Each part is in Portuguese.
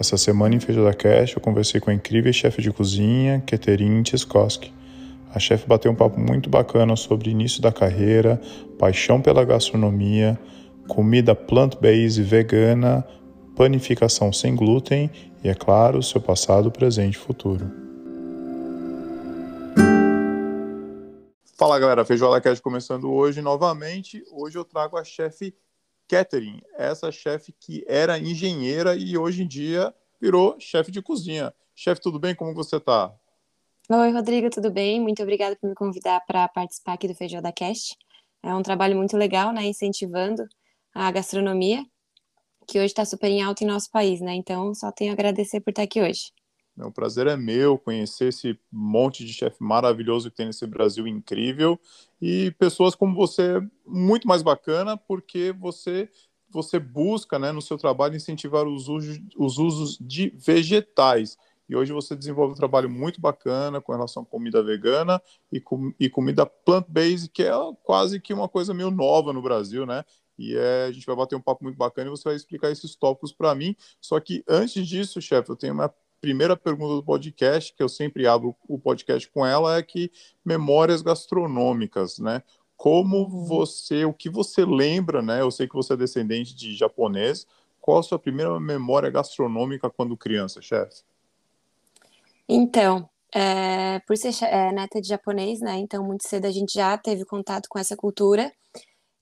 Essa semana em Feijoada Cast eu conversei com a incrível chefe de cozinha, Keterin Tchaikovsky. A chefe bateu um papo muito bacana sobre início da carreira, paixão pela gastronomia, comida plant-based vegana, panificação sem glúten e, é claro, seu passado, presente e futuro. Fala galera, Feijoada Cast começando hoje novamente. Hoje eu trago a chefe Catherine, essa chefe que era engenheira e hoje em dia virou chefe de cozinha. Chefe, tudo bem? Como você está? Oi, Rodrigo, tudo bem? Muito obrigada por me convidar para participar aqui do Feijão da Cast. É um trabalho muito legal, né? Incentivando a gastronomia, que hoje está super em alta em nosso país, né? Então, só tenho a agradecer por estar aqui hoje. O prazer é meu conhecer esse monte de chefe maravilhoso que tem nesse Brasil incrível e pessoas como você muito mais bacana porque você você busca, né, no seu trabalho incentivar os usos, os usos de vegetais. E hoje você desenvolve um trabalho muito bacana com relação à comida vegana e, com, e comida plant-based, que é quase que uma coisa meio nova no Brasil, né? E é, a gente vai bater um papo muito bacana e você vai explicar esses tópicos para mim. Só que antes disso, chefe, eu tenho uma primeira pergunta do podcast, que eu sempre abro o podcast com ela, é que memórias gastronômicas, né? Como uhum. você, o que você lembra, né? Eu sei que você é descendente de japonês. Qual a sua primeira memória gastronômica quando criança, chefe? Então, é, por ser é, neta de japonês, né? Então, muito cedo a gente já teve contato com essa cultura.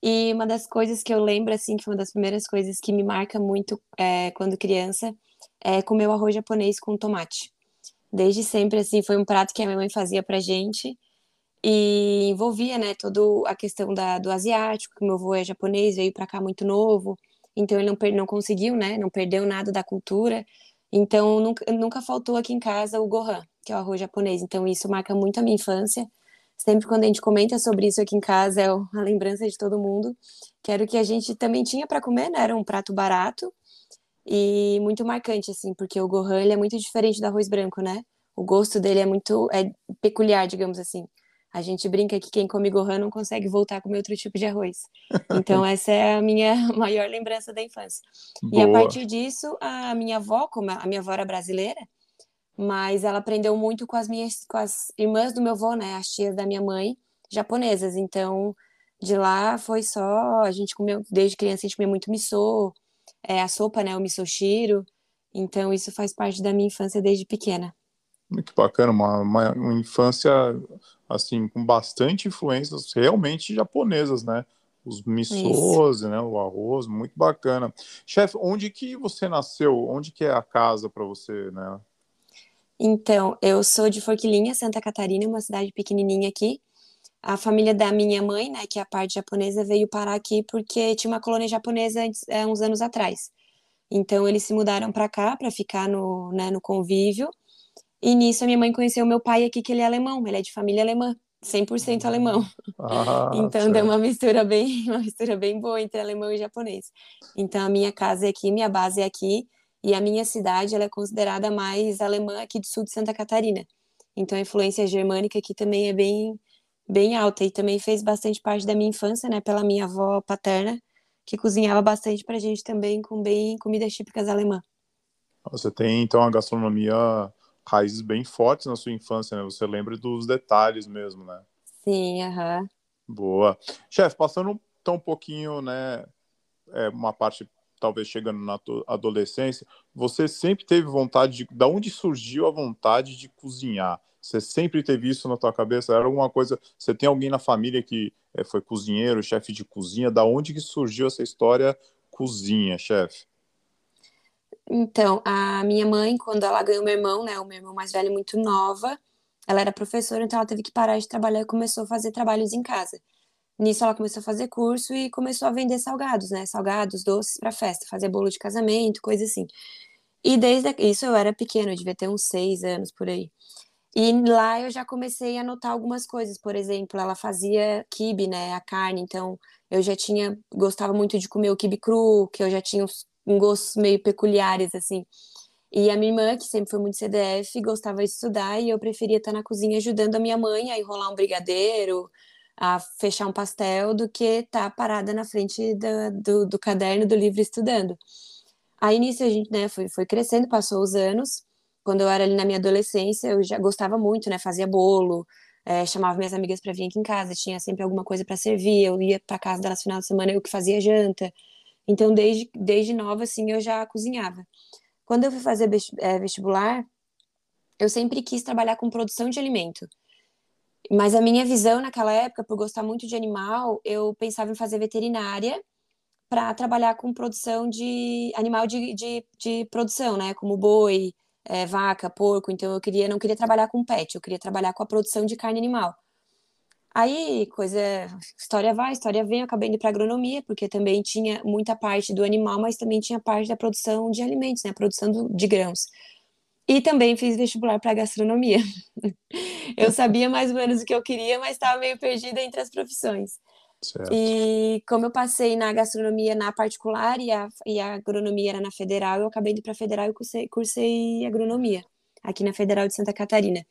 E uma das coisas que eu lembro, assim, que foi uma das primeiras coisas que me marca muito é, quando criança, é, comer o arroz japonês com tomate. Desde sempre, assim, foi um prato que a minha mãe fazia pra gente. E envolvia, né, toda a questão da, do asiático, que meu avô é japonês, veio para cá muito novo, então ele não, não conseguiu, né, não perdeu nada da cultura, então nunca, nunca faltou aqui em casa o gohan, que é o arroz japonês, então isso marca muito a minha infância, sempre quando a gente comenta sobre isso aqui em casa, é a lembrança de todo mundo, que era o que a gente também tinha para comer, né, era um prato barato, e muito marcante, assim, porque o Gohan ele é muito diferente do arroz branco, né? O gosto dele é muito é peculiar, digamos assim. A gente brinca que quem come Gohan não consegue voltar a comer outro tipo de arroz. Então, essa é a minha maior lembrança da infância. Boa. E a partir disso, a minha avó, como a minha avó era brasileira, mas ela aprendeu muito com as minhas com as irmãs do meu avô, né? As tias da minha mãe, japonesas. Então, de lá foi só. A gente comeu, desde criança, a gente comia muito miso, é, a sopa, né, o misoshiro. Então, isso faz parte da minha infância desde pequena. Muito bacana, uma, uma, uma infância, assim, com bastante influências realmente japonesas, né? Os misos, né, o arroz, muito bacana. Chefe, onde que você nasceu? Onde que é a casa para você, né? Então, eu sou de Forquilinha, Santa Catarina, uma cidade pequenininha aqui a família da minha mãe, né, que é a parte japonesa, veio parar aqui porque tinha uma colônia japonesa é, uns anos atrás. Então eles se mudaram para cá para ficar no, né, no convívio. E nisso a minha mãe conheceu meu pai aqui, que ele é alemão, ele é de família alemã, 100% alemão. Ah, então certo. deu uma mistura bem, uma mistura bem boa entre alemão e japonês. Então a minha casa é aqui, minha base é aqui, e a minha cidade ela é considerada mais alemã aqui do sul de Santa Catarina. Então a influência germânica aqui também é bem bem alta e também fez bastante parte da minha infância, né, pela minha avó paterna, que cozinhava bastante pra gente também com bem comidas típicas alemã. Você tem então a gastronomia raízes bem fortes na sua infância, né? Você lembra dos detalhes mesmo, né? Sim, aham. Uhum. Boa. Chefe, passando então um pouquinho, né, é, uma parte talvez chegando na adolescência, você sempre teve vontade de, da onde surgiu a vontade de cozinhar? Você sempre teve isso na tua cabeça? Era alguma coisa? Você tem alguém na família que é, foi cozinheiro, chefe de cozinha? Da onde que surgiu essa história cozinha, chefe? Então, a minha mãe, quando ela ganhou meu irmão, né, o meu irmão mais velho, muito nova, ela era professora, então ela teve que parar de trabalhar e começou a fazer trabalhos em casa. Nisso ela começou a fazer curso e começou a vender salgados, né, salgados, doces para festa, fazer bolo de casamento, coisa assim. E desde isso eu era pequena, eu devia ter uns seis anos por aí. E lá eu já comecei a notar algumas coisas, por exemplo, ela fazia quibe, né, a carne, então eu já tinha, gostava muito de comer o quibe cru, que eu já tinha um gostos meio peculiares, assim. E a minha irmã, que sempre foi muito CDF, gostava de estudar e eu preferia estar na cozinha ajudando a minha mãe a enrolar um brigadeiro, a fechar um pastel, do que estar parada na frente do, do, caderno do livro estudando. Aí nisso a gente, né, foi, foi crescendo, passou os anos. Quando eu era ali na minha adolescência, eu já gostava muito, né, fazia bolo, é, chamava minhas amigas para vir aqui em casa, tinha sempre alguma coisa para servir, eu ia para casa delas final de semana, eu que fazia janta. Então, desde, desde nova, assim, eu já cozinhava. Quando eu fui fazer é, vestibular, eu sempre quis trabalhar com produção de alimento. Mas a minha visão naquela época, por gostar muito de animal, eu pensava em fazer veterinária para trabalhar com produção de animal de, de, de produção, né? Como boi, é, vaca, porco. Então eu queria, não queria trabalhar com pet, eu queria trabalhar com a produção de carne animal. Aí, coisa, história vai, história vem, eu acabei indo para agronomia, porque também tinha muita parte do animal, mas também tinha parte da produção de alimentos, né? produção do, de grãos. E também fiz vestibular para gastronomia. eu sabia mais ou menos o que eu queria, mas estava meio perdida entre as profissões. Certo. E como eu passei na gastronomia na particular e a, e a agronomia era na federal, eu acabei indo para a federal e cursei, cursei agronomia aqui na Federal de Santa Catarina.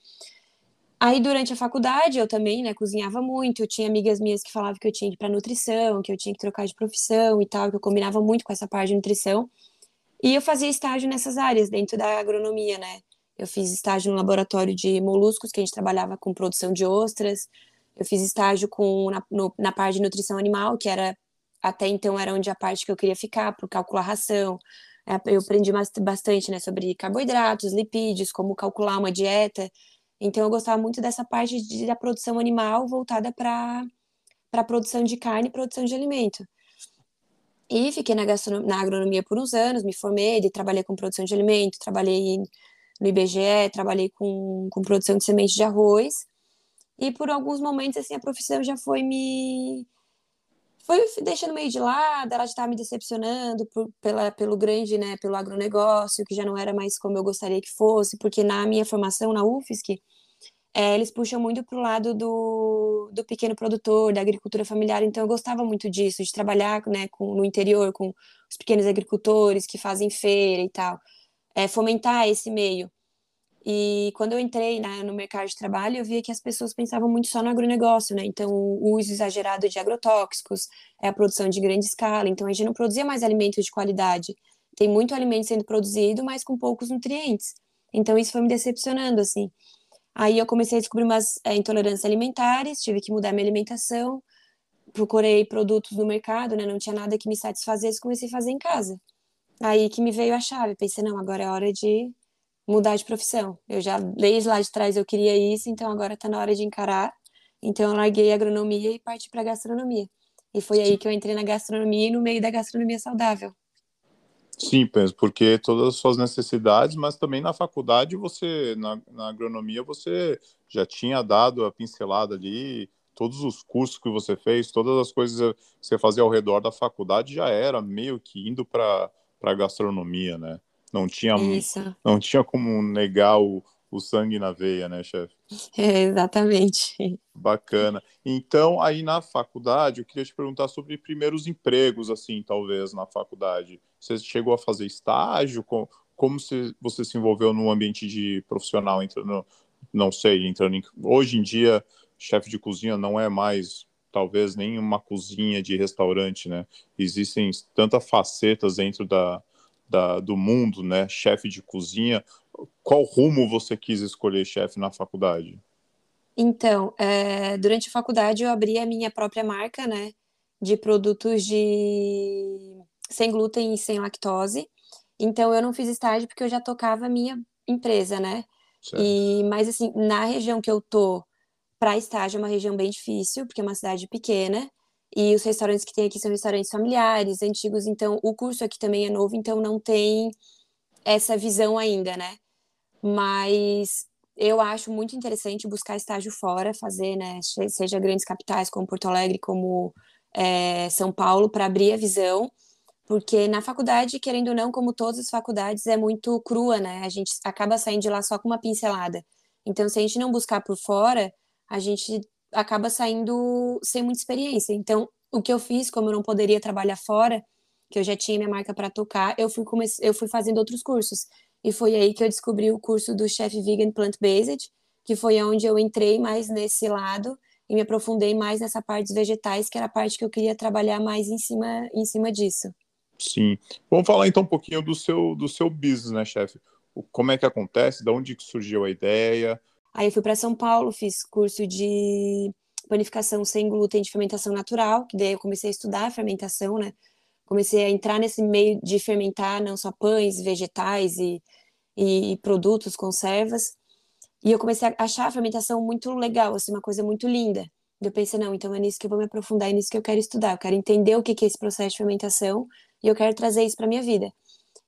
Aí, durante a faculdade, eu também, né, cozinhava muito. Eu tinha amigas minhas que falavam que eu tinha que ir para nutrição, que eu tinha que trocar de profissão e tal, que eu combinava muito com essa parte de nutrição. E eu fazia estágio nessas áreas, dentro da agronomia, né? Eu fiz estágio no laboratório de moluscos, que a gente trabalhava com produção de ostras. Eu fiz estágio com, na, no, na parte de nutrição animal, que era até então era onde a parte que eu queria ficar, para calcular ração. É, eu aprendi bastante né, sobre carboidratos, lipídios, como calcular uma dieta. Então eu gostava muito dessa parte de, da produção animal voltada para a produção de carne e produção de alimento. E fiquei na, na agronomia por uns anos, me formei, trabalhei com produção de alimento, trabalhei no IBGE, trabalhei com, com produção de sementes de arroz. E por alguns momentos, assim, a profissão já foi me. Foi deixando meio de lado, ela já estava me decepcionando por, pela, pelo grande, né, pelo agronegócio, que já não era mais como eu gostaria que fosse, porque na minha formação na UFSC, é, eles puxam muito para o lado do, do pequeno produtor, da agricultura familiar, então eu gostava muito disso, de trabalhar né, com, no interior com os pequenos agricultores que fazem feira e tal, é, fomentar esse meio. E quando eu entrei né, no mercado de trabalho, eu via que as pessoas pensavam muito só no agronegócio, né? Então, o uso exagerado de agrotóxicos, é a produção de grande escala. Então, a gente não produzia mais alimentos de qualidade. Tem muito alimento sendo produzido, mas com poucos nutrientes. Então, isso foi me decepcionando, assim. Aí, eu comecei a descobrir umas é, intolerâncias alimentares, tive que mudar minha alimentação, procurei produtos no mercado, né? Não tinha nada que me satisfazesse, comecei a fazer em casa. Aí que me veio a chave. Pensei, não, agora é hora de mudar de profissão. Eu já, desde lá de trás, eu queria isso, então agora está na hora de encarar. Então eu larguei a agronomia e parti para a gastronomia. E foi aí que eu entrei na gastronomia e no meio da gastronomia saudável. Sim, penso, porque todas as suas necessidades, mas também na faculdade você, na, na agronomia, você já tinha dado a pincelada ali, todos os cursos que você fez, todas as coisas que você fazia ao redor da faculdade já era meio que indo para a gastronomia, né? Não tinha, Isso. não tinha como negar o, o sangue na veia, né, chefe? É, exatamente. Bacana. Então, aí na faculdade, eu queria te perguntar sobre primeiros empregos, assim, talvez, na faculdade. Você chegou a fazer estágio? Como, como você, você se envolveu no ambiente de profissional, entrando, não sei, entrando em, hoje em dia, chefe de cozinha não é mais talvez nem uma cozinha de restaurante, né? Existem tantas facetas dentro da, da, do mundo, né? Chefe de cozinha. Qual rumo você quis escolher chefe na faculdade? Então, é, durante a faculdade eu abri a minha própria marca, né? De produtos de sem glúten e sem lactose. Então eu não fiz estágio porque eu já tocava a minha empresa, né? Certo. E mas assim, na região que eu tô, para estágio é uma região bem difícil, porque é uma cidade pequena. E os restaurantes que tem aqui são restaurantes familiares, antigos, então o curso aqui também é novo, então não tem essa visão ainda, né? Mas eu acho muito interessante buscar estágio fora, fazer, né, seja grandes capitais como Porto Alegre, como é, São Paulo, para abrir a visão, porque na faculdade, querendo ou não, como todas as faculdades, é muito crua, né? A gente acaba saindo de lá só com uma pincelada. Então, se a gente não buscar por fora, a gente acaba saindo sem muita experiência. Então, o que eu fiz, como eu não poderia trabalhar fora, que eu já tinha minha marca para tocar, eu fui eu fui fazendo outros cursos. E foi aí que eu descobri o curso do Chef Vegan Plant Based, que foi onde eu entrei mais nesse lado e me aprofundei mais nessa parte dos vegetais, que era a parte que eu queria trabalhar mais em cima em cima disso. Sim. Vamos falar então um pouquinho do seu, do seu business, né, chefe? Como é que acontece? De onde surgiu a ideia? Aí eu fui para São Paulo, fiz curso de panificação sem glúten de fermentação natural, que daí eu comecei a estudar a fermentação, né? Comecei a entrar nesse meio de fermentar não só pães, vegetais e, e produtos, conservas. E eu comecei a achar a fermentação muito legal, assim, uma coisa muito linda. Eu pensei, não, então é nisso que eu vou me aprofundar, é nisso que eu quero estudar. Eu quero entender o que é esse processo de fermentação e eu quero trazer isso para minha vida.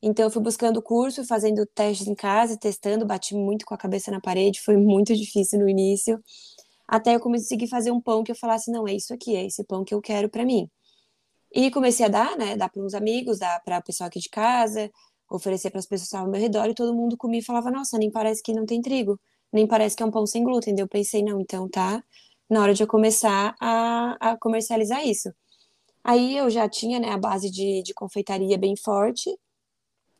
Então eu fui buscando curso, fazendo testes em casa, testando, bati muito com a cabeça na parede, foi muito difícil no início, até eu conseguir fazer um pão que eu falasse, não, é isso aqui, é esse pão que eu quero para mim. E comecei a dar, né, dar para uns amigos, dar para o pessoal aqui de casa, oferecer para as pessoas que estavam ao meu redor, e todo mundo comia e falava, nossa, nem parece que não tem trigo, nem parece que é um pão sem glúten. eu pensei, não, então tá na hora de eu começar a, a comercializar isso. Aí eu já tinha né, a base de, de confeitaria bem forte,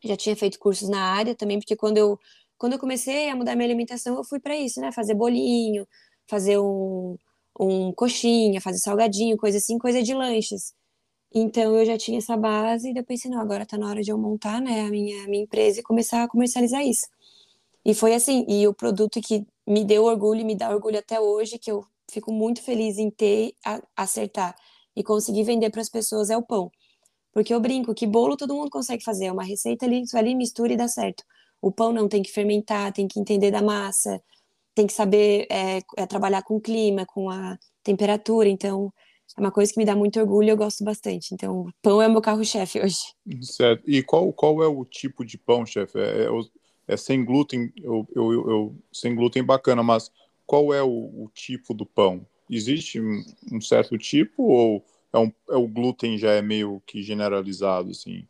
já tinha feito cursos na área também, porque quando eu, quando eu comecei a mudar minha alimentação, eu fui para isso, né? Fazer bolinho, fazer um, um coxinha, fazer salgadinho, coisa assim, coisa de lanches. Então eu já tinha essa base e eu pensei, não, agora tá na hora de eu montar, né, a minha, a minha empresa e começar a comercializar isso. E foi assim, e o produto que me deu orgulho e me dá orgulho até hoje, que eu fico muito feliz em ter, a, acertar e conseguir vender para as pessoas é o pão. Porque eu brinco que bolo todo mundo consegue fazer, é uma receita ali, ali mistura e dá certo. O pão não tem que fermentar, tem que entender da massa, tem que saber é, é, trabalhar com o clima, com a temperatura. Então, é uma coisa que me dá muito orgulho e eu gosto bastante. Então, pão é meu carro-chefe hoje. Certo. E qual, qual é o tipo de pão, chefe? É, é, é, sem glúten, eu, eu, eu, sem glúten bacana, mas qual é o, o tipo do pão? Existe um, um certo tipo ou é, um, é o glúten já é meio que generalizado, assim?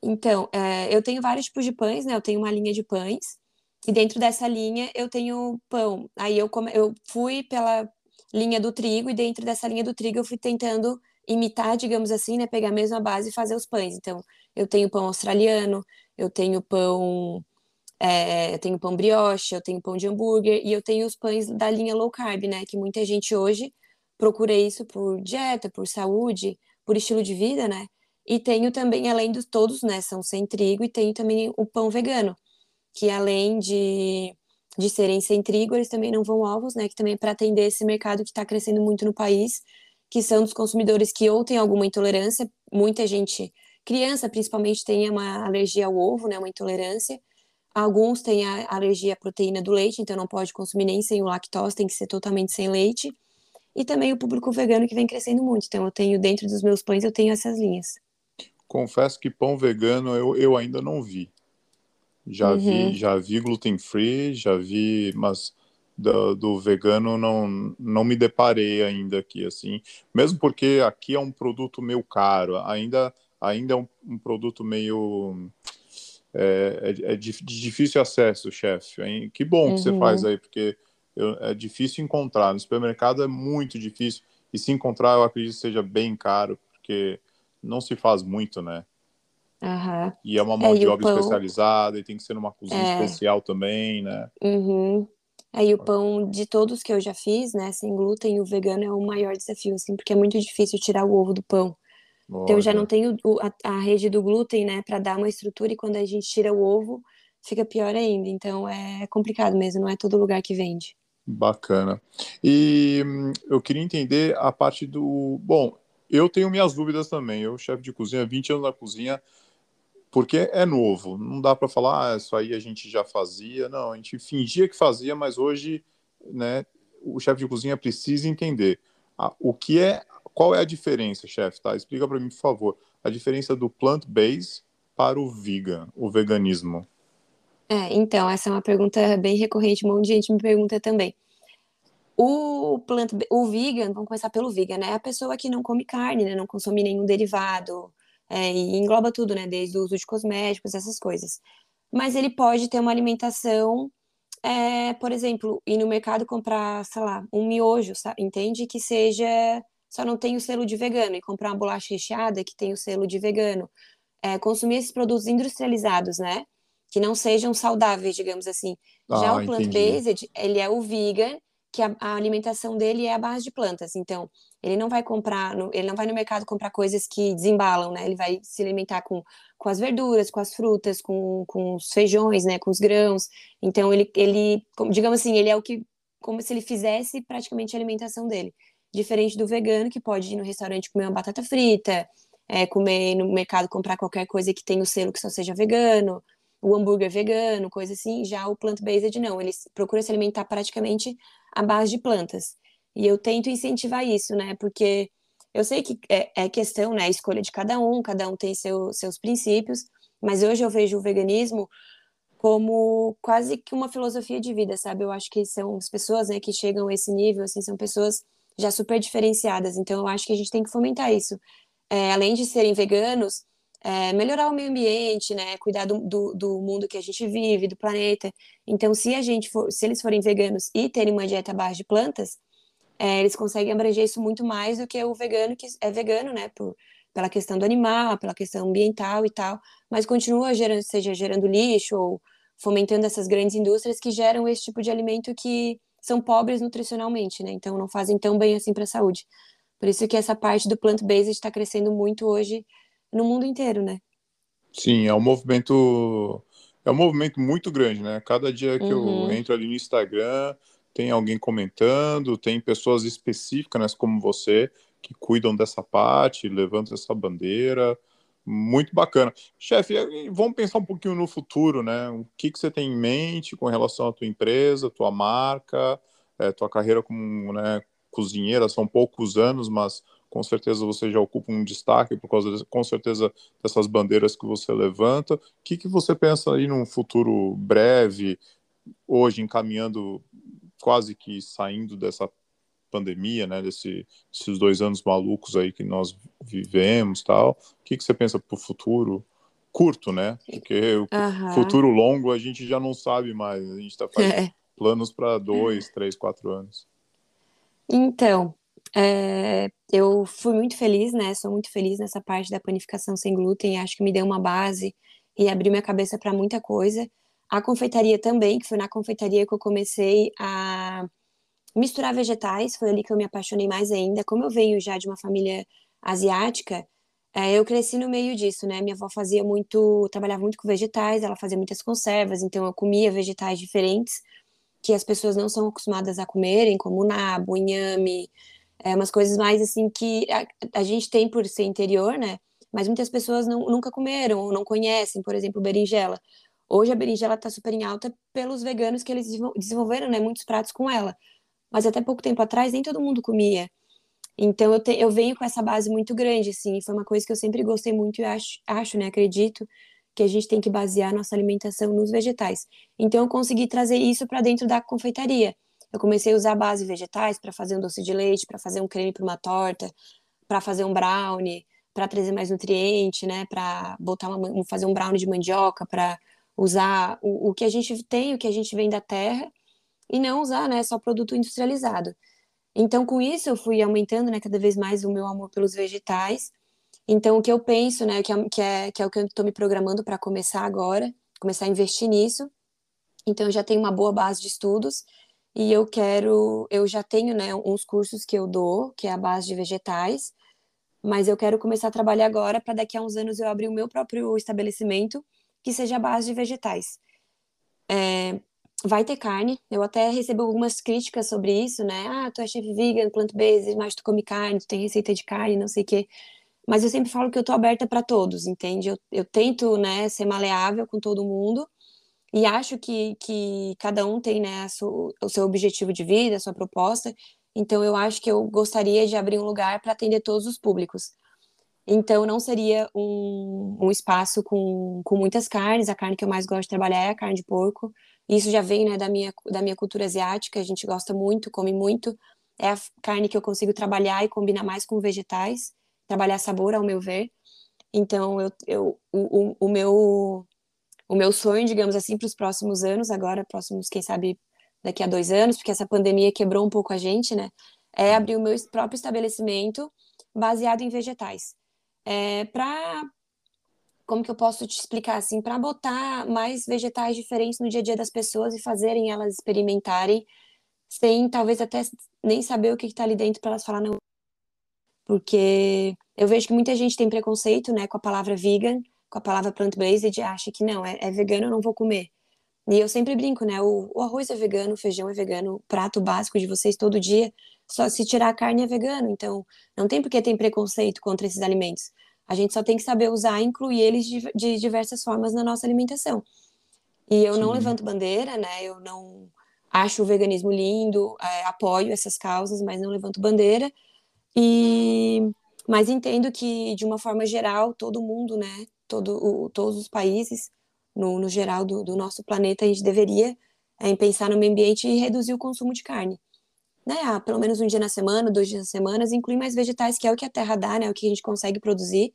Então, é, eu tenho vários tipos de pães, né? Eu tenho uma linha de pães, e dentro dessa linha eu tenho pão. Aí eu, come, eu fui pela linha do trigo, e dentro dessa linha do trigo eu fui tentando imitar, digamos assim, né? Pegar a mesma base e fazer os pães. Então, eu tenho pão australiano, eu tenho pão. É, eu tenho pão brioche, eu tenho pão de hambúrguer e eu tenho os pães da linha low carb, né? Que muita gente hoje procurei isso por dieta, por saúde, por estilo de vida, né? E tenho também, além de todos, né, são sem trigo, e tenho também o pão vegano, que além de, de serem sem trigo, eles também não vão ovos, né? Que também é para atender esse mercado que está crescendo muito no país, que são dos consumidores que ou têm alguma intolerância, muita gente, criança principalmente, tem uma alergia ao ovo, né? Uma intolerância. Alguns têm a alergia à proteína do leite, então não pode consumir nem sem o lactose, tem que ser totalmente sem leite e também o público vegano que vem crescendo muito. Então eu tenho dentro dos meus pães eu tenho essas linhas. Confesso que pão vegano eu, eu ainda não vi. Já uhum. vi, já vi gluten free, já vi, mas do, do, vegano não não me deparei ainda aqui assim. Mesmo porque aqui é um produto meio caro, ainda ainda é um, um produto meio é, é, é de, de, difícil acesso, chefe. Que bom que uhum. você faz aí, porque eu, é difícil encontrar. No supermercado é muito difícil. E se encontrar, eu acredito que seja bem caro, porque não se faz muito, né? Uhum. E é uma mão é, de obra pão... especializada, e tem que ser numa cozinha é... especial também, né? Uhum. Aí o pão de todos que eu já fiz, né, sem glúten, o vegano é o maior desafio, assim, porque é muito difícil tirar o ovo do pão. Olha. Então eu já não tenho a, a rede do glúten, né, para dar uma estrutura, e quando a gente tira o ovo, fica pior ainda. Então é complicado mesmo, não é todo lugar que vende. Bacana. E hum, eu queria entender a parte do. Bom, eu tenho minhas dúvidas também. Eu, chefe de cozinha, 20 anos na cozinha, porque é novo. Não dá para falar, ah, isso aí a gente já fazia. Não, a gente fingia que fazia, mas hoje, né, o chefe de cozinha precisa entender o que é, qual é a diferença, chefe, tá? Explica para mim, por favor, a diferença do plant-based para o vegan, o veganismo. É, então, essa é uma pergunta bem recorrente, um monte de gente me pergunta também. O, plant, o vegan, vamos começar pelo vegan, né? A pessoa que não come carne, né? Não consome nenhum derivado, é, e engloba tudo, né? Desde o uso de cosméticos, essas coisas. Mas ele pode ter uma alimentação, é, por exemplo, ir no mercado comprar, sei lá, um miojo, sabe? entende? Que seja, só não tem o selo de vegano, e comprar uma bolacha recheada que tem o selo de vegano. É, consumir esses produtos industrializados, né? que não sejam saudáveis, digamos assim. Já ah, o plant-based, ele é o vegan, que a, a, alimentação dele é a base de plantas. Então, ele não vai comprar, no, ele não vai no mercado comprar coisas que desembalam, né? Ele vai se alimentar com, com as verduras, com as frutas, com, com os feijões, né? Com os grãos. Então, ele, ele, digamos assim, ele é o que, como se ele fizesse praticamente a alimentação dele. Diferente do vegano, que pode ir no restaurante comer uma batata frita, é, comer no mercado, comprar qualquer coisa que tenha o selo que só seja vegano, o hambúrguer vegano, coisa assim. Já o plant-based, não. Ele procura se alimentar praticamente à base de plantas. E eu tento incentivar isso, né? Porque eu sei que é, é questão, né? Escolha de cada um, cada um tem seu, seus princípios, mas hoje eu vejo o veganismo como quase que uma filosofia de vida, sabe? Eu acho que são as pessoas, né, que chegam a esse nível, assim, são pessoas já super diferenciadas. Então, eu acho que a gente tem que fomentar isso. É, além de serem veganos, é, melhorar o meio ambiente, né? Cuidar do, do, do, mundo que a gente vive, do planeta. Então, se a gente for, se eles forem veganos e terem uma dieta base de plantas, é, eles conseguem abranger isso muito mais do que o vegano que é vegano, né? Por, pela questão do animal, pela questão ambiental e tal, mas continua gerando, seja gerando lixo ou fomentando essas grandes indústrias que geram esse tipo de alimento que são pobres nutricionalmente, né? Então não fazem tão bem assim para a saúde. Por isso que essa parte do plant-based está crescendo muito hoje no mundo inteiro, né? Sim, é um movimento é um movimento muito grande, né? Cada dia que uhum. eu entro ali no Instagram, tem alguém comentando, tem pessoas específicas, né, como você, que cuidam dessa parte, levantam essa bandeira. Muito bacana. Chefe, vamos pensar um pouquinho no futuro, né? O que, que você tem em mente com relação à tua empresa, tua marca, é, tua carreira como né, cozinheira? São poucos anos, mas com certeza você já ocupa um destaque por causa, de, com certeza, dessas bandeiras que você levanta. O que, que você pensa aí num futuro breve, hoje encaminhando, quase que saindo dessa pandemia, né, desse, desses dois anos malucos aí que nós vivemos tal. O que, que você pensa para o futuro? Curto, né? Porque o uhum. futuro longo a gente já não sabe mais. A gente está fazendo é. planos para dois, três, quatro anos. Então, é, eu fui muito feliz, né? Sou muito feliz nessa parte da panificação sem glúten. Acho que me deu uma base e abriu minha cabeça para muita coisa. A confeitaria também, que foi na confeitaria que eu comecei a misturar vegetais. Foi ali que eu me apaixonei mais ainda. Como eu venho já de uma família asiática, é, eu cresci no meio disso, né? Minha avó fazia muito, trabalhava muito com vegetais, ela fazia muitas conservas, então eu comia vegetais diferentes que as pessoas não são acostumadas a comerem, como nabo, inhame, é, umas coisas mais assim que a, a, gente tem por ser interior, né? Mas muitas pessoas não, nunca comeram ou não conhecem, por exemplo, berinjela. Hoje a berinjela está super em alta pelos veganos que eles desenvolveram, né? Muitos pratos com ela. Mas até pouco tempo atrás nem todo mundo comia. Então eu, te, eu venho com essa base muito grande, assim. Foi uma coisa que eu sempre gostei muito e acho, acho, né? Acredito que a gente tem que basear nossa alimentação nos vegetais. Então eu consegui trazer isso para dentro da confeitaria eu comecei a usar base vegetais para fazer um doce de leite, para fazer um creme para uma torta, para fazer um brownie, para trazer mais nutriente, né? Para botar uma, fazer um brownie de mandioca, para usar o, o que a gente tem, o que a gente vem da terra, e não usar, né? Só produto industrializado. Então, com isso, eu fui aumentando, né? Cada vez mais o meu amor pelos vegetais. Então, o que eu penso, né? Que é, que é, que é o que eu estou me programando para começar agora, começar a investir nisso. Então, eu já tenho uma boa base de estudos e eu quero, eu já tenho, né, uns cursos que eu dou, que é a base de vegetais, mas eu quero começar a trabalhar agora para daqui a uns anos eu abrir o meu próprio estabelecimento que seja a base de vegetais. É, vai ter carne, eu até recebo algumas críticas sobre isso, né? Ah, tu é chef vegan, plant-based, mas tu come carne, tu tem receita de carne, não sei o quê. Mas eu sempre falo que eu tô aberta para todos, entende? Eu, eu tento, né, ser maleável com todo mundo, e acho que, que cada um tem né, o seu objetivo de vida, a sua proposta. Então, eu acho que eu gostaria de abrir um lugar para atender todos os públicos. Então, não seria um, um espaço com, com muitas carnes. A carne que eu mais gosto de trabalhar é a carne de porco. Isso já vem né, da, minha, da minha cultura asiática. A gente gosta muito, come muito. É a carne que eu consigo trabalhar e combinar mais com vegetais. Trabalhar sabor, ao meu ver. Então, eu, eu, o, o, o meu o meu sonho, digamos assim, para os próximos anos, agora, próximos, quem sabe, daqui a dois anos, porque essa pandemia quebrou um pouco a gente, né? É abrir o meu próprio estabelecimento baseado em vegetais. É, para como que eu posso te explicar assim, para botar mais vegetais diferentes no dia a dia das pessoas e fazerem elas experimentarem sem talvez até nem saber o que está ali dentro para elas falar não. Porque eu vejo que muita gente tem preconceito, né, com a palavra vegan, com a palavra plant-based, e acha que não, é, é, vegano, eu não vou comer. E eu sempre brinco, né, o, o, arroz é vegano, o feijão é vegano, o prato básico de vocês todo dia, só se tirar a carne é vegano. Então, não tem por que ter preconceito contra esses alimentos. A gente só tem que saber usar e incluir eles de, de diversas formas na nossa alimentação. E eu Sim. não levanto bandeira, né, eu não acho o veganismo lindo, é, apoio essas causas, mas não levanto bandeira. E mas entendo que de uma forma geral todo mundo, né, todo o, todos os países no, no geral do, do, nosso planeta a gente deveria é, pensar no meio ambiente e reduzir o consumo de carne. Né, ah, pelo menos um dia na semana, dois dias na semana, incluir mais vegetais, que é o que a terra dá, né, o que a gente consegue produzir.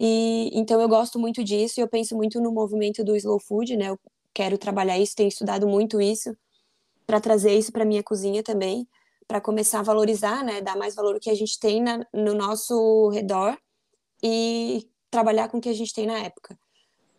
E então eu gosto muito disso e eu penso muito no movimento do slow food, né? Eu quero trabalhar isso, tenho estudado muito isso para trazer isso para minha cozinha também, para começar a valorizar, né, dar mais valor ao que a gente tem na, no nosso redor e trabalhar com o que a gente tem na época.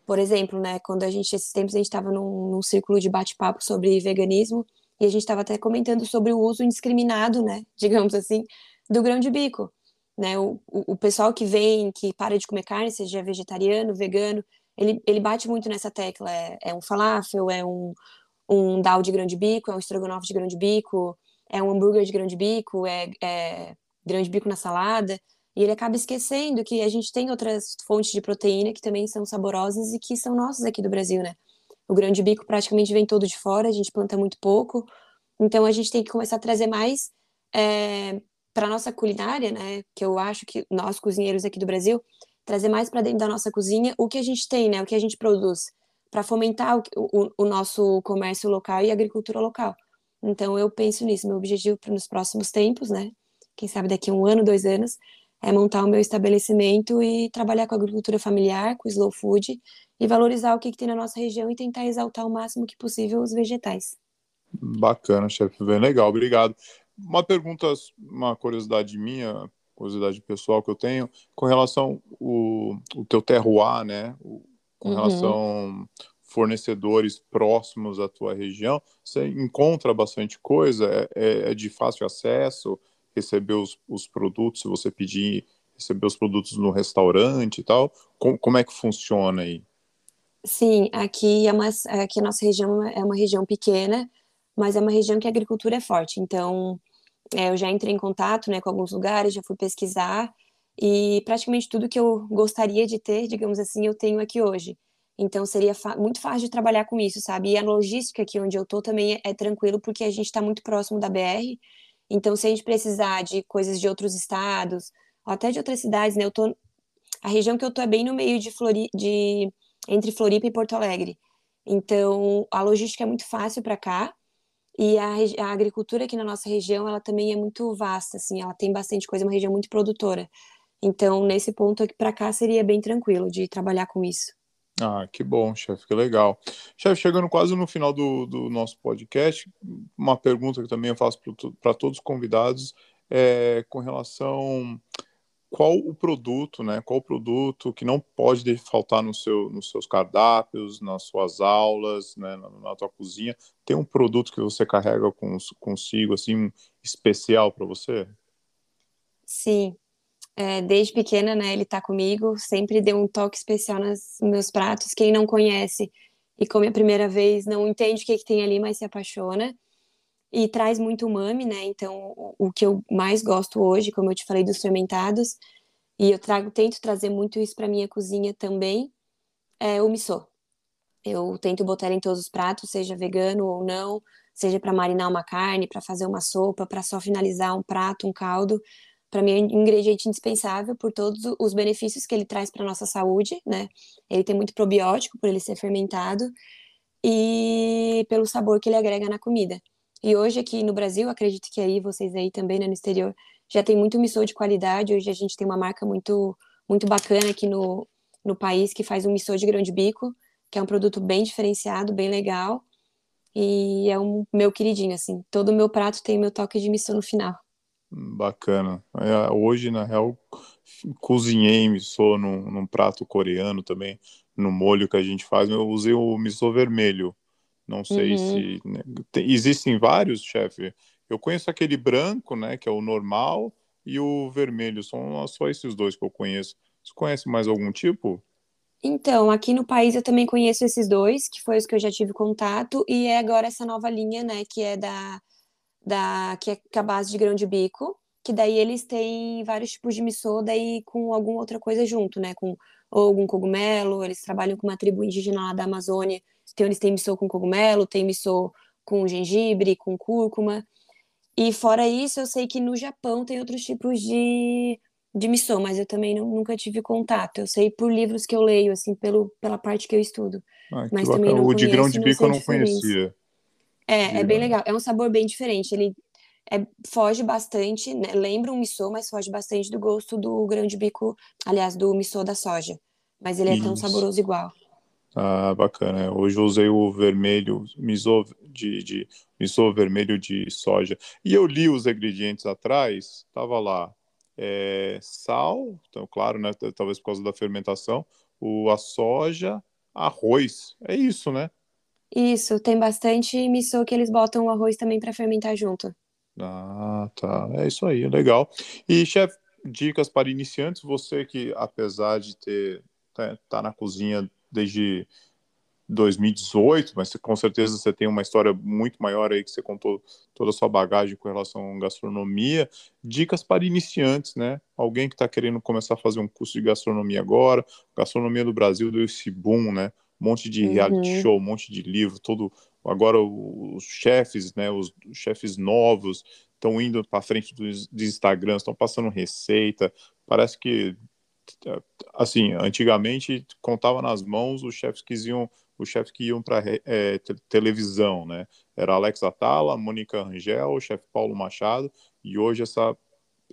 Por exemplo, né, quando a gente, esses tempos, a gente estava num, num círculo de bate-papo sobre veganismo e a gente estava até comentando sobre o uso indiscriminado, né, digamos assim, do grão de bico. Né, o, o, pessoal que vem, que para de comer carne, seja vegetariano, vegano, ele, ele bate muito nessa tecla. É, é um falafel, é um, um dal de grande bico, é um estrogonofe de grande bico, é um hambúrguer de grande bico, é, é grande bico na salada. E ele acaba esquecendo que a gente tem outras fontes de proteína que também são saborosas e que são nossas aqui do Brasil, né? O grande bico praticamente vem todo de fora, a gente planta muito pouco. Então a gente tem que começar a trazer mais é, para nossa culinária, né? Que eu acho que nós cozinheiros aqui do Brasil trazer mais para dentro da nossa cozinha o que a gente tem, né? O que a gente produz para fomentar o, o, o, nosso comércio local e agricultura local. Então, eu penso nisso. Meu objetivo nos próximos tempos, né? Quem sabe daqui a um ano, dois anos, é montar o meu estabelecimento e trabalhar com a agricultura familiar, com o slow food e valorizar o que, que tem na nossa região e tentar exaltar o máximo que possível os vegetais. Bacana, chefe, bem legal, obrigado. Uma pergunta, uma curiosidade minha, curiosidade pessoal que eu tenho, com relação ao o teu terroir, né? Com uhum. relação fornecedores próximos à tua região, você encontra bastante coisa, é, é, é de fácil acesso, receber os, os, produtos, se você pedir, receber os produtos no restaurante e tal, como, como é que funciona aí? Sim, aqui é uma, aqui a nossa região é uma região pequena, mas é uma região que a agricultura é forte, então é, eu já entrei em contato né, com alguns lugares, já fui pesquisar, e praticamente tudo que eu gostaria de ter, digamos assim, eu tenho aqui hoje. Então seria muito fácil de trabalhar com isso, sabe? E a logística aqui onde eu tô também é, é tranquilo porque a gente está muito próximo da BR. Então se a gente precisar de coisas de outros estados, ou até de outras cidades, né? Eu tô a região que eu tô é bem no meio de, Flori... de... entre Floripa e Porto Alegre. Então a logística é muito fácil para cá. E a, a, agricultura aqui na nossa região, ela também é muito vasta, assim, ela tem bastante coisa, é uma região muito produtora. Então, nesse ponto aqui para cá seria bem tranquilo de trabalhar com isso. Ah, que bom, chefe, que legal. Chefe, chegando quase no final do, do nosso podcast, uma pergunta que também eu faço para todos os convidados é com relação qual o produto, né? Qual o produto que não pode faltar no seu, nos seus cardápios, nas suas aulas, né? Na, na tua cozinha. Tem um produto que você carrega com, consigo, assim, especial para você? Sim, é, desde pequena, né, ele tá comigo, sempre deu um toque especial nos meus pratos. Quem não conhece e come a primeira vez não entende o que, que tem ali, mas se apaixona. E traz muito umami, né? Então, o, que eu mais gosto hoje, como eu te falei, dos fermentados, e eu trago, tento trazer muito isso para minha cozinha também, é o miso. Eu tento botar em todos os pratos, seja vegano ou não, seja para marinar uma carne, para fazer uma sopa, para só finalizar um prato, um caldo para mim é um ingrediente indispensável por todos os benefícios que ele traz para nossa saúde, né? Ele tem muito probiótico por ele ser fermentado e pelo sabor que ele agrega na comida. E hoje aqui no Brasil, acredito que aí vocês aí também né, no exterior já tem muito missô de qualidade. Hoje a gente tem uma marca muito muito bacana aqui no, no país que faz um missô de grão de bico, que é um produto bem diferenciado, bem legal. E é um meu queridinho assim. Todo meu prato tem meu toque de missô no final. Bacana. É, hoje, na real, cozinhei miso num, num, prato coreano também, no molho que a gente faz. Eu usei o miso vermelho, Não sei Uhum. se né, tem- existem vários, chefe. Eu conheço aquele branco, né, que é o normal, e o vermelho. São só esses dois que eu conheço. Você conhece mais algum tipo? Então, aqui no país eu também conheço esses dois, que foi os que eu já tive contato, e é agora essa nova linha, né, que é da, da que é com a base de grão de bico, que daí eles têm vários tipos de missô, daí com alguma outra coisa junto, né, com ou algum cogumelo, eles trabalham com uma tribo indígena lá da Amazônia, então eles têm missô com cogumelo, tem missô com gengibre, com cúrcuma, e fora isso, eu sei que no Japão tem outros tipos de, de missô, mas eu também nu- nunca tive contato. Eu sei por livros que eu leio, assim, pelo, pela parte que eu estudo. Ah, que Mas também bacana. não O de grão conheço de e não bico eu não diferença. conhecia. É, é bem legal. É um sabor bem diferente. Ele é, foge bastante, né? Lembra um missô, mas foge bastante do gosto do grão de bico, aliás, do missô da soja. Mas ele é tão Isso. saboroso igual. Ah, bacana. Hoje eu usei o vermelho, miso de, de miso vermelho de soja. E eu li os ingredientes atrás, tava lá é, sal, então claro, né? Talvez por causa da fermentação, o, a soja, arroz. É isso, né? Isso, tem bastante missô que eles botam o arroz também para fermentar junto. Ah, tá. É isso aí, legal. E, chefe, dicas para iniciantes, você que, apesar de ter tá, tá na cozinha desde 2018, mas com certeza você tem uma história muito maior aí que você contou toda a sua bagagem com relação à gastronomia. Dicas para iniciantes, né? Alguém que está querendo começar a fazer um curso de gastronomia agora, gastronomia do Brasil deu esse boom, né? Um monte de reality Uhum. show, um monte de livro, todo agora os chefes, né? Os chefes novos estão indo para frente dos, dos Instagram, estão passando receita. Parece que assim, antigamente contava nas mãos os chefes que iam, os chefes que iam para é, te- televisão, né? Era Alex Atala, Mônica Rangel, o chefe Paulo Machado, e hoje essa,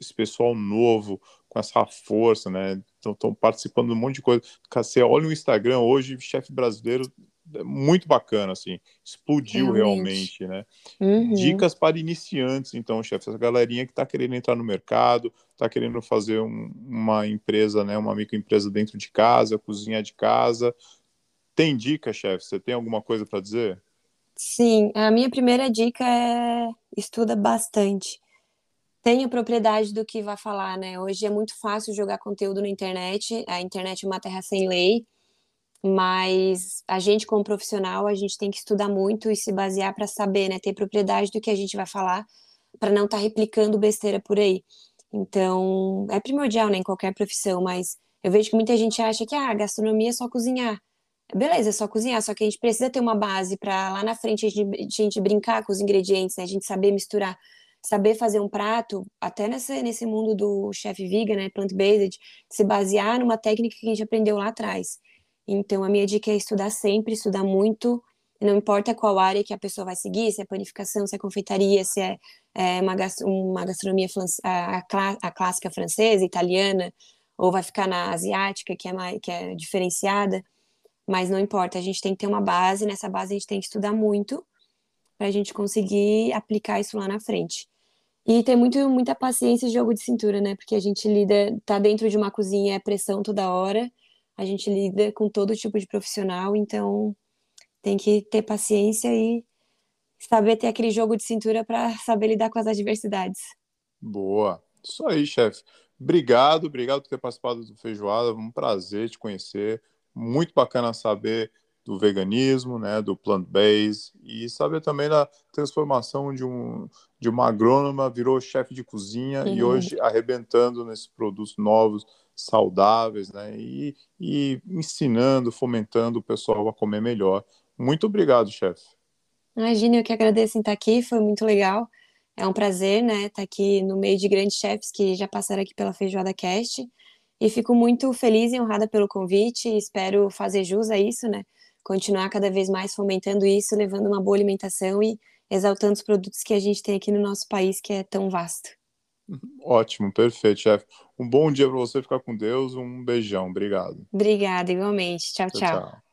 esse pessoal novo, com essa força, né? Estão participando de um monte de coisa. Cara, Você olha o Instagram hoje, chefe brasileiro, é muito bacana, assim, explodiu Realmente. realmente, né? Uhum. Dicas para iniciantes, então, chefe, essa galerinha que está querendo entrar no mercado, está querendo fazer um- uma empresa, né, uma microempresa dentro de casa, cozinhar de casa. Tem dica, chefe? Você tem alguma coisa para dizer? Sim, a minha primeira dica é estuda bastante. Tenha propriedade do que vai falar, né? Hoje é muito fácil jogar conteúdo na internet, a internet é uma terra sem lei, mas a gente, como profissional, a gente tem que estudar muito e se basear para saber, né? Ter propriedade do que a gente vai falar, para não estar replicando besteira por aí. Então, é primordial, né, em qualquer profissão, mas eu vejo que muita gente acha que ah, gastronomia é só cozinhar. Beleza, é só cozinhar, só que a gente precisa ter uma base para lá na frente a gente, a gente brincar com os ingredientes, né? A gente saber misturar, saber fazer um prato, até nessa, nesse mundo do chef vegan, né, plant-based, se basear numa técnica que a gente aprendeu lá atrás. Então, a minha dica é estudar sempre, estudar muito, não importa qual área que a pessoa vai seguir, se é panificação, se é confeitaria, se é, é uma, uma gastronomia a, a clássica francesa, italiana, ou vai ficar na asiática, que é, mais, que é diferenciada mas não importa, a gente tem que ter uma base, nessa base a gente tem que estudar muito para a gente conseguir aplicar isso lá na frente. E ter muito, muita paciência e jogo de cintura, né? Porque a gente lida, tá dentro de uma cozinha, é pressão toda hora, a gente lida com todo tipo de profissional, então tem que ter paciência e saber ter aquele jogo de cintura para saber lidar com as adversidades. Boa. Isso aí, chefe. Obrigado, obrigado por ter participado do Feijoada. Um prazer te conhecer. Muito bacana saber do veganismo, né, do plant-based e saber também da transformação de um de uma agrônoma virou chefe de cozinha e hoje arrebentando nesses produtos novos, saudáveis, né, e, e ensinando, fomentando o pessoal a comer melhor. Muito obrigado, chefe. Imagina, eu que agradeço em estar aqui, foi muito legal. É um prazer, né, estar aqui no meio de grandes chefs que já passaram aqui pela Feijoada Cast. E fico muito feliz e honrada pelo convite e espero fazer jus a isso, né? Continuar cada vez mais fomentando isso, levando uma boa alimentação e exaltando os produtos que a gente tem aqui no nosso país, que é tão vasto. Ótimo, perfeito, chefe. Um bom dia para você, ficar com Deus, um beijão, obrigado. Obrigada, igualmente. Tchau, Tchau, tchau. tchau.